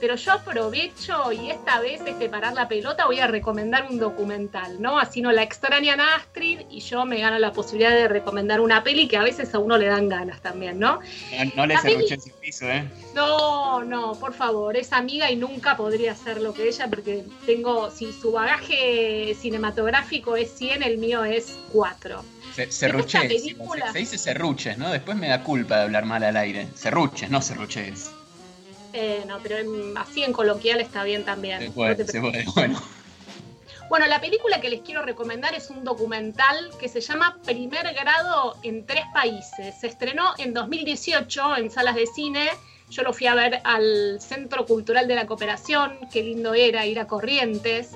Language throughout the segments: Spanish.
pero yo aprovecho y esta vez este parar la pelota voy a recomendar un documental, ¿no? Así no la extrañan a Astrid y yo me gano la posibilidad de recomendar una peli que a veces a uno le dan ganas también, ¿no? No, le serruchen su piso, ¿eh? No, no, por favor, es amiga y nunca podría ser lo que ella porque tengo, si su bagaje cinematográfico es 100, el mío es 4. Serruches, se, dice serruches, ¿no? Después me da culpa de hablar mal al aire. Serruches, no serruches. Eh, no, pero así en coloquial está bien también. Se puede, se puede, bueno. Bueno, la película que les quiero recomendar es un documental que se llama Primer Grado en tres países. Se estrenó en 2018 en salas de cine. Yo lo fui a ver al Centro Cultural de la Cooperación. Qué lindo era ir a Corrientes.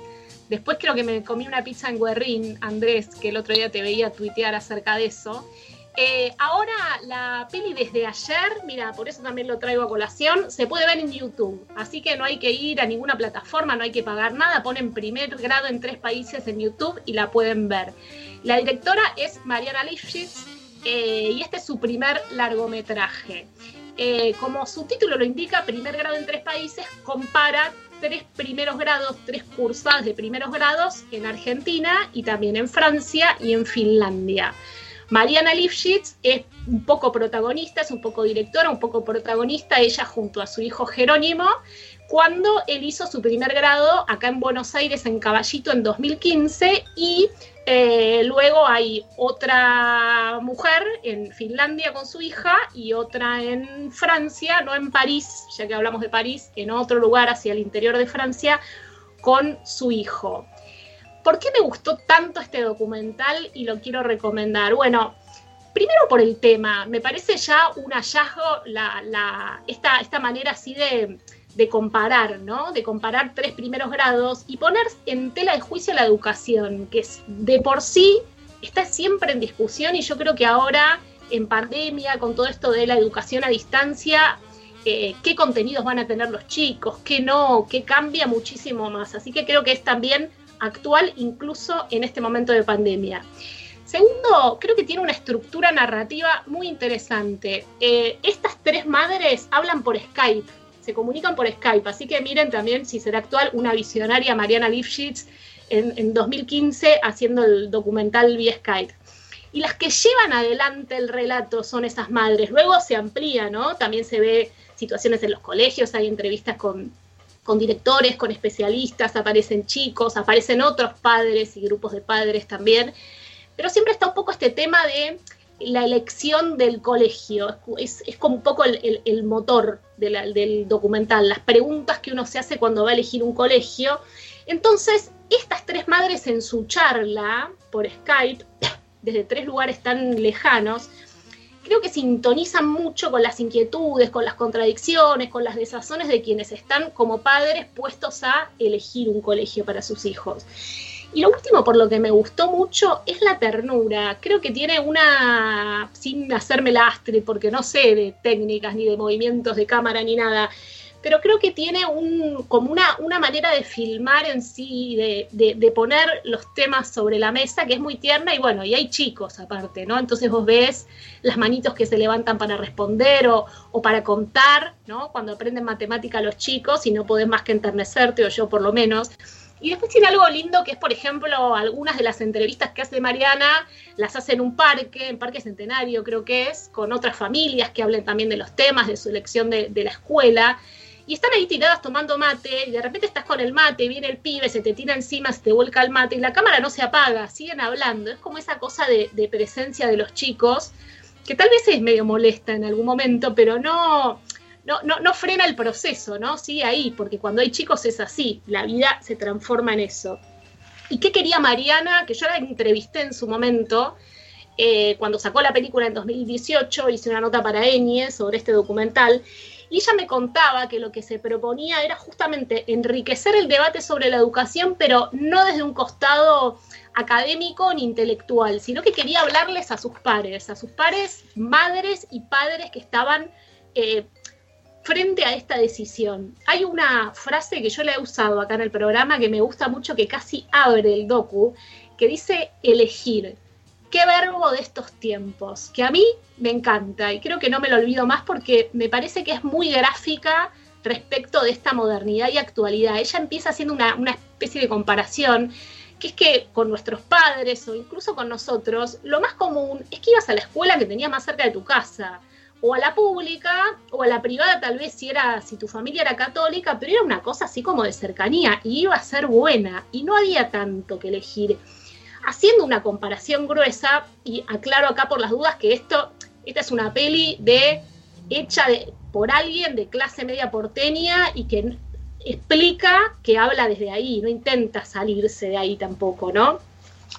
Después creo que me comí una pizza en Guerrín, Andrés, que el otro día te veía tuitear acerca de eso. Eh, ahora la peli desde ayer, mira, por eso también lo traigo a colación, se puede ver en YouTube. Así que no hay que ir a ninguna plataforma, no hay que pagar nada. Ponen primer grado en tres países en YouTube y la pueden ver. La directora es Mariana Lifshitz eh, y este es su primer largometraje. Eh, como su título lo indica, primer grado en tres países, compara tres primeros grados, tres cursadas de primeros grados en Argentina y también en Francia y en Finlandia. Mariana Lifshitz es un poco protagonista, es un poco directora, un poco protagonista, ella junto a su hijo Jerónimo, cuando él hizo su primer grado acá en Buenos Aires en Caballito en 2015 y eh, luego hay otra mujer en Finlandia con su hija y otra en Francia, no en París, ya que hablamos de París, en otro lugar hacia el interior de Francia con su hijo. ¿Por qué me gustó tanto este documental y lo quiero recomendar? Bueno, primero por el tema, me parece ya un hallazgo esta, esta manera así de, comparar, ¿no? De comparar tres primeros grados y poner en tela de juicio la educación, que de por sí está siempre en discusión y yo creo que ahora en pandemia, con todo esto de la educación a distancia, eh, qué contenidos van a tener los chicos, qué no, qué cambia muchísimo más. Así que creo que es también actual incluso en este momento de pandemia. Segundo, creo que tiene una estructura narrativa muy interesante. Eh, estas tres madres hablan por Skype, se comunican por Skype, así que miren también si será actual una visionaria Mariana Lifshitz en, en 2015 haciendo el documental vía Skype. Y las que llevan adelante el relato son esas madres. Luego se amplía, ¿no? También se ve situaciones en los colegios, hay entrevistas con, con directores, con especialistas, aparecen chicos, aparecen otros padres y grupos de padres también. Pero siempre está un poco este tema de la elección del colegio, es, como un poco el, motor del documental, las preguntas que uno se hace cuando va a elegir un colegio. Entonces, estas tres madres en su charla por Skype, desde tres lugares tan lejanos, creo que sintonizan mucho con las inquietudes, con las contradicciones, con las desazones de quienes están como padres puestos a elegir un colegio para sus hijos. Y lo último por lo que me gustó mucho es la ternura. Creo que tiene una, sin hacerme lastre, porque no sé de técnicas ni de movimientos de cámara ni nada, pero creo que tiene un, como una, una manera de filmar en sí, de, de, poner los temas sobre la mesa que es muy tierna y bueno, y hay chicos aparte, ¿no? Entonces vos ves las manitos que se levantan para responder o, o para contar, ¿no? Cuando aprenden matemática los chicos y no podés más que enternecerte, o yo por lo menos. Y después tiene algo lindo que es, por ejemplo, algunas de las entrevistas que hace Mariana las hace en un parque, en Parque Centenario creo que es, con otras familias que hablen también de los temas, de su elección de, la escuela. Y están ahí tiradas tomando mate y de repente estás con el mate, viene el pibe, se te tira encima, se te vuelca el mate y la cámara no se apaga, siguen hablando. Es como esa cosa de, de presencia de los chicos que tal vez es medio molesta en algún momento, pero no, no, no, no frena el proceso, ¿no? Sigue ahí, porque cuando hay chicos es así, la vida se transforma en eso. ¿Y qué quería Mariana? Que yo la entrevisté en su momento, eh, cuando sacó la película en 2018, hice una nota para Enie sobre este documental, y ella me contaba que lo que se proponía era justamente enriquecer el debate sobre la educación, pero no desde un costado académico ni intelectual, sino que quería hablarles a sus pares, a sus pares, madres y padres que estaban eh, frente a esta decisión. Hay una frase que yo le he usado acá en el programa que me gusta mucho, que casi abre el docu, que dice elegir. Qué verbo de estos tiempos, que a mí me encanta y creo que no me lo olvido más porque me parece que es muy gráfica respecto de esta modernidad y actualidad. Ella empieza haciendo una, una especie de comparación que es que con nuestros padres o incluso con nosotros, lo más común es que ibas a la escuela que tenías más cerca de tu casa, o a la pública, o a la privada tal vez si era, si tu familia era católica, pero era una cosa así como de cercanía, y iba a ser buena, y no había tanto que elegir. Haciendo una comparación gruesa, y aclaro acá por las dudas que esto, esta es una peli de hecha por alguien de clase media porteña y que explica que habla desde ahí, no intenta salirse de ahí tampoco, ¿no?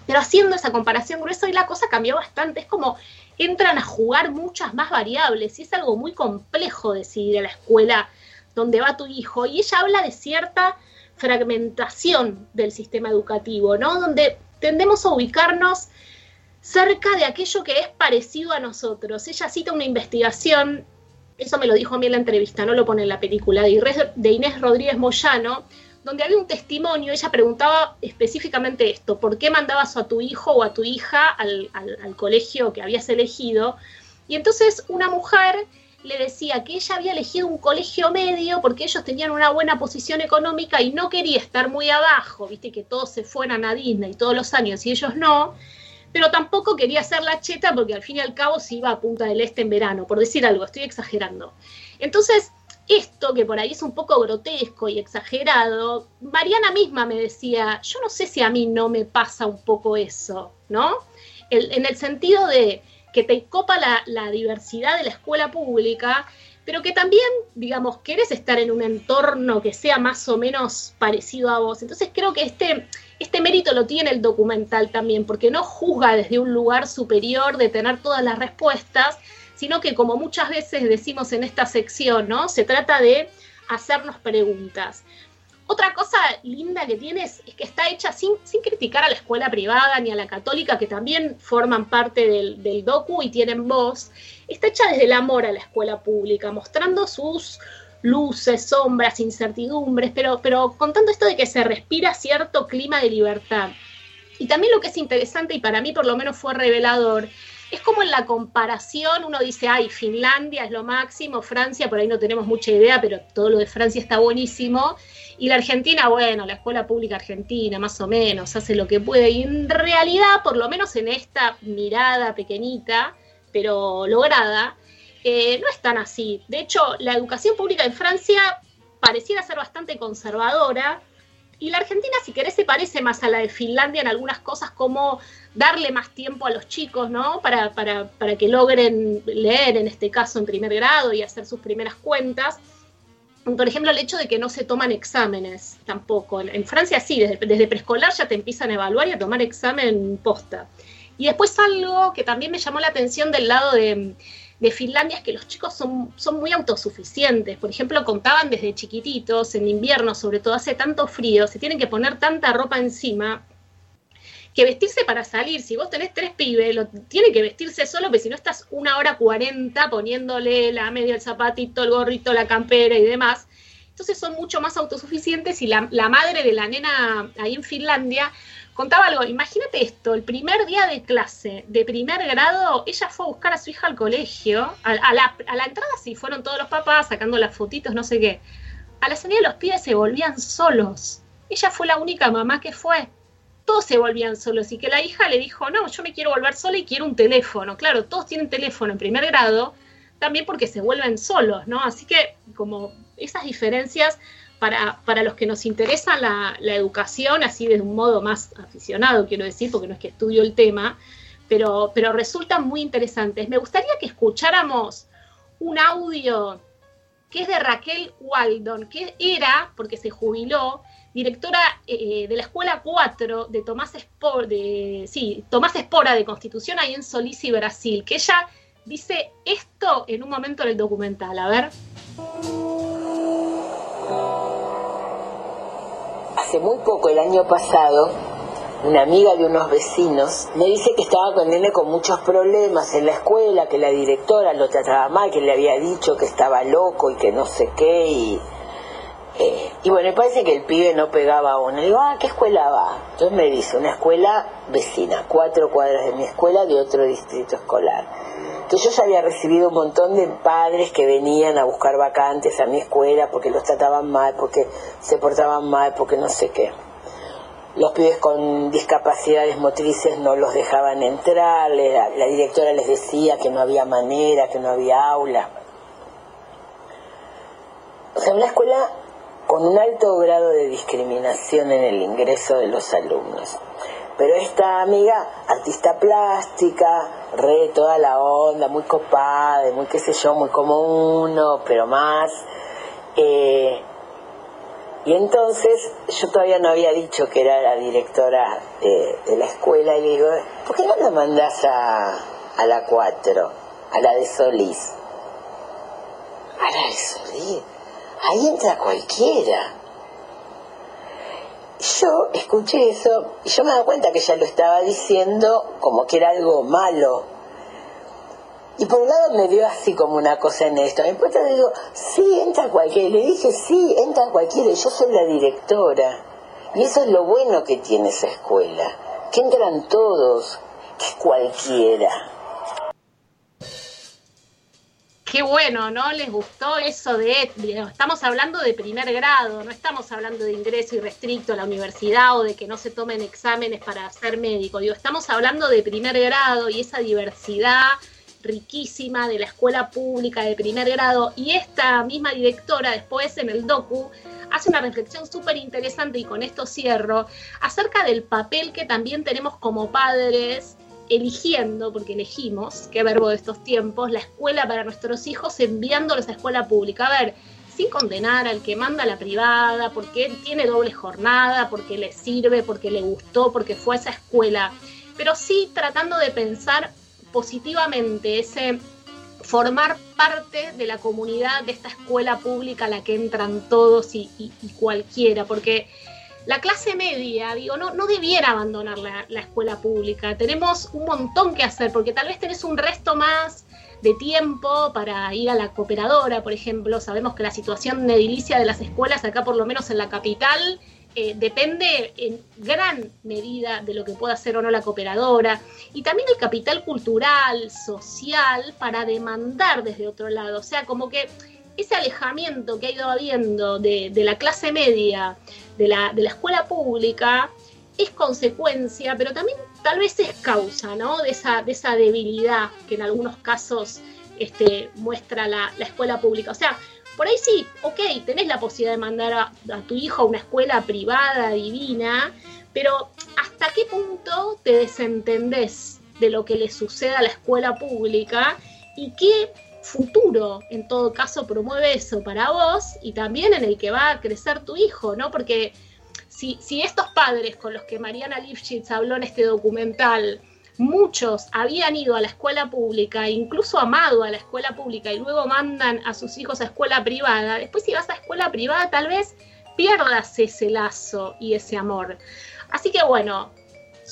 Pero haciendo esa comparación gruesa y la cosa cambió bastante, es como entran a jugar muchas más variables y es algo muy complejo decidir a la escuela donde va tu hijo y ella habla de cierta fragmentación del sistema educativo, ¿no? Donde tendemos a ubicarnos cerca de aquello que es parecido a nosotros. Ella cita una investigación eso me lo dijo a mí en la entrevista, no lo pone en la película, de Inés Rodríguez Moyano, donde había un testimonio, ella preguntaba específicamente esto, ¿por qué mandabas a tu hijo o a tu hija al, colegio que habías elegido? Y entonces una mujer le decía que ella había elegido un colegio medio porque ellos tenían una buena posición económica y no quería estar muy abajo, viste que todos se fueran a Disney todos los años y ellos no, pero tampoco quería hacer la cheta porque al fin y al cabo se iba a Punta del Este en verano, por decir algo, estoy exagerando. Entonces, esto que por ahí es un poco grotesco y exagerado, Mariana misma me decía, yo no sé si a mí no me pasa un poco eso, ¿no? en el sentido de que te copa la, diversidad de la escuela pública, pero que también, digamos, querés estar en un entorno que sea más o menos parecido a vos. Entonces creo que este, este mérito lo tiene el documental también, porque no juzga desde un lugar superior de tener todas las respuestas, sino que como muchas veces decimos en esta sección, ¿no? Se trata de hacernos preguntas. Otra cosa linda que tiene es, que está hecha sin, criticar a la escuela privada ni a la católica, que también forman parte del, del docu y tienen voz. Está hecha desde el amor a la escuela pública, mostrando sus, luces, sombras, incertidumbres, pero, pero contando esto de que se respira cierto clima de libertad. Y también lo que es interesante, y para mí por lo menos fue revelador, es como en la comparación uno dice, ay, Finlandia es lo máximo, Francia, por ahí no tenemos mucha idea, pero todo lo de Francia está buenísimo. Y la Argentina, bueno, la escuela pública argentina, más o menos, hace lo que puede. Y en realidad, por lo menos en esta mirada pequeñita, pero lograda, eh, no es tan así. De hecho, la educación pública en Francia pareciera ser bastante conservadora y la Argentina, si querés, se parece más a la de Finlandia en algunas cosas como darle más tiempo a los chicos, ¿no? Para, para, para que logren leer, en este caso, en primer grado y hacer sus primeras cuentas. Por ejemplo, el hecho de que no se toman exámenes tampoco. En, Francia sí, desde, desde, preescolar ya te empiezan a evaluar y a tomar examen posta. Y después algo que también me llamó la atención del lado de, de Finlandia es que los chicos son, son muy autosuficientes. Por ejemplo, contaban desde chiquititos, en invierno sobre todo, hace tanto frío, se tienen que poner tanta ropa encima que vestirse para salir, si vos tenés tres pibes, lo, tiene que vestirse solo, porque si no estás una hora cuarenta poniéndole la media, el zapatito, el gorrito, la campera y demás. Entonces son mucho más autosuficientes y la, la madre de la nena ahí en Finlandia contaba algo, imagínate esto, el primer día de clase de primer grado, ella fue a buscar a su hija al colegio, a, la, entrada sí, fueron todos los papás sacando las fotitos, no sé qué. A la salida los pibes se volvían solos. Ella fue la única mamá que fue. Todos se volvían solos y que la hija le dijo, no, yo me quiero volver sola y quiero un teléfono. Claro, todos tienen teléfono en primer grado, también porque se vuelven solos, ¿no? Así que como esas diferencias para, los que nos interesa la, educación, así de un modo más aficionado, quiero decir, porque no es que estudio el tema, pero, pero resultan muy interesantes. Me gustaría que escucháramos un audio que es de Raquel Waldon, que era, porque se jubiló, directora eh, de la Escuela 4 de Tomás, de, sí, Tomás Espora de Constitución ahí en Solís y Brasil, que ella dice esto en un momento del documental. A ver. Hace muy poco, el año pasado, una amiga de unos vecinos me dice que estaba con nene con muchos problemas en la escuela, que la directora lo trataba mal, que le había dicho que estaba loco y que no sé qué. Y, eh, bueno, me parece que el pibe no pegaba a uno. Digo, ah, ¿qué escuela va? Entonces me dice, una escuela vecina, cuatro cuadras de mi escuela, de otro distrito escolar Entonces yo ya había recibido un montón de padres que venían a buscar vacantes a mi escuela porque los trataban mal, porque se portaban mal, porque no sé qué. Los pibes con discapacidades motrices no los dejaban entrar, la directora les decía que no había manera, que no había aula. O sea, una escuela con un alto grado de discriminación en el ingreso de los alumnos. Pero esta amiga, artista plástica, re toda la onda, muy copada, muy qué sé yo, muy como uno, pero más. Eh, y entonces yo todavía no había dicho que era la directora de, la escuela y le digo, ¿por qué no la mandás a, a la 4, a la de Solís? A la de Solís, ahí entra cualquiera yo escuché eso y yo me daba cuenta que ella lo estaba diciendo como que era algo malo. Y por un lado me dio así como una cosa en esto. Después te digo, sí, entra cualquiera. Le dije, sí, entra cualquiera. Yo soy la directora. Y eso es lo bueno que tiene esa escuela. Que entran todos, que es cualquiera qué bueno, ¿no? Les gustó eso de, estamos hablando de primer grado, no estamos hablando de ingreso irrestricto a la universidad o de que no se tomen exámenes para ser médico, digo, estamos hablando de primer grado y esa diversidad riquísima de la escuela pública de primer grado y esta misma directora después en el docu hace una reflexión súper interesante y con esto cierro acerca del papel que también tenemos como padres eligiendo, porque elegimos, qué verbo de estos tiempos, la escuela para nuestros hijos enviándolos a escuela pública. A ver, sin condenar al que manda la privada, porque tiene doble jornada, porque le sirve, porque le gustó, porque fue a esa escuela, pero sí tratando de pensar positivamente ese formar parte de la comunidad de esta escuela pública a la que entran todos y cualquiera, porque la clase media, digo, no, no debiera abandonar la, escuela pública. Tenemos un montón que hacer, porque tal vez tenés un resto más de tiempo para ir a la cooperadora, por ejemplo. Sabemos que la situación edilicia de las escuelas, acá por lo menos en la capital, eh, depende en gran medida de lo que pueda hacer o no la cooperadora. Y también el capital cultural, social, para demandar desde otro lado. O sea, como que ese alejamiento que ha ido habiendo de, la clase media, de la, escuela pública, es consecuencia, pero también tal vez es causa, ¿no? De esa, de esa debilidad que en algunos casos este, muestra la, escuela pública. O sea, por ahí sí, ok, tenés la posibilidad de mandar a, a, tu hijo a una escuela privada, divina, pero ¿hasta qué punto te desentendés de lo que le sucede a la escuela pública y qué futuro, en todo caso, promueve eso para vos y también en el que va a crecer tu hijo, ¿no? Porque si, si estos padres con los que Mariana Lifshitz habló en este documental, muchos habían ido a la escuela pública, incluso amado a la escuela pública y luego mandan a sus hijos a escuela privada, después si vas a escuela privada tal vez pierdas ese lazo y ese amor. Así que bueno,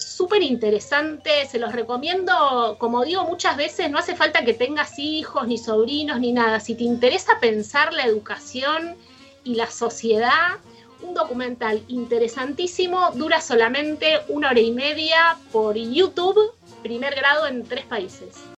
súper interesante, se los recomiendo, como digo muchas veces, no hace falta que tengas hijos, ni sobrinos, ni nada. Si te interesa pensar la educación y la sociedad, un documental interesantísimo, dura solamente una hora y media por YouTube, primer grado en tres países.